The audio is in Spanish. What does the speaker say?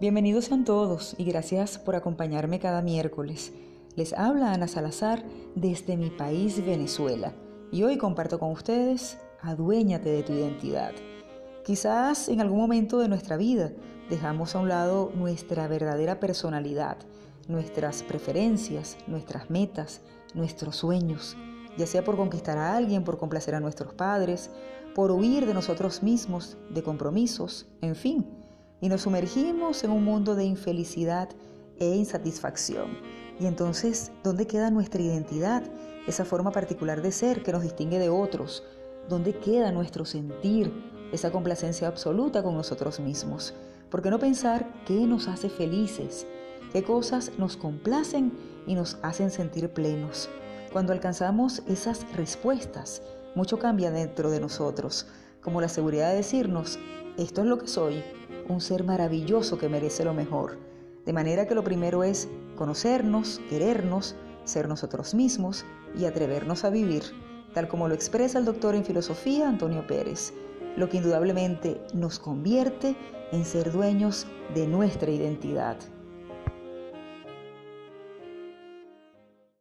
Bienvenidos sean todos y gracias por acompañarme cada miércoles. Les habla Ana Salazar desde mi país Venezuela y hoy comparto con ustedes Aduéñate de tu identidad. Quizás en algún momento de nuestra vida dejamos a un lado nuestra verdadera personalidad, nuestras preferencias, nuestras metas, nuestros sueños, ya sea por conquistar a alguien, por complacer a nuestros padres, por huir de nosotros mismos, de compromisos, en fin y nos sumergimos en un mundo de infelicidad e insatisfacción. Y entonces, ¿dónde queda nuestra identidad? Esa forma particular de ser que nos distingue de otros. ¿Dónde queda nuestro sentir? Esa complacencia absoluta con nosotros mismos. ¿Por qué no pensar qué nos hace felices? ¿Qué cosas nos complacen y nos hacen sentir plenos? Cuando alcanzamos esas respuestas, mucho cambia dentro de nosotros, como la seguridad de decirnos, esto es lo que soy, un ser maravilloso que merece lo mejor. De manera que lo primero es conocernos, querernos, ser nosotros mismos y atrevernos a vivir, tal como lo expresa el doctor en filosofía Antonio Pérez, lo que indudablemente nos convierte en ser dueños de nuestra identidad.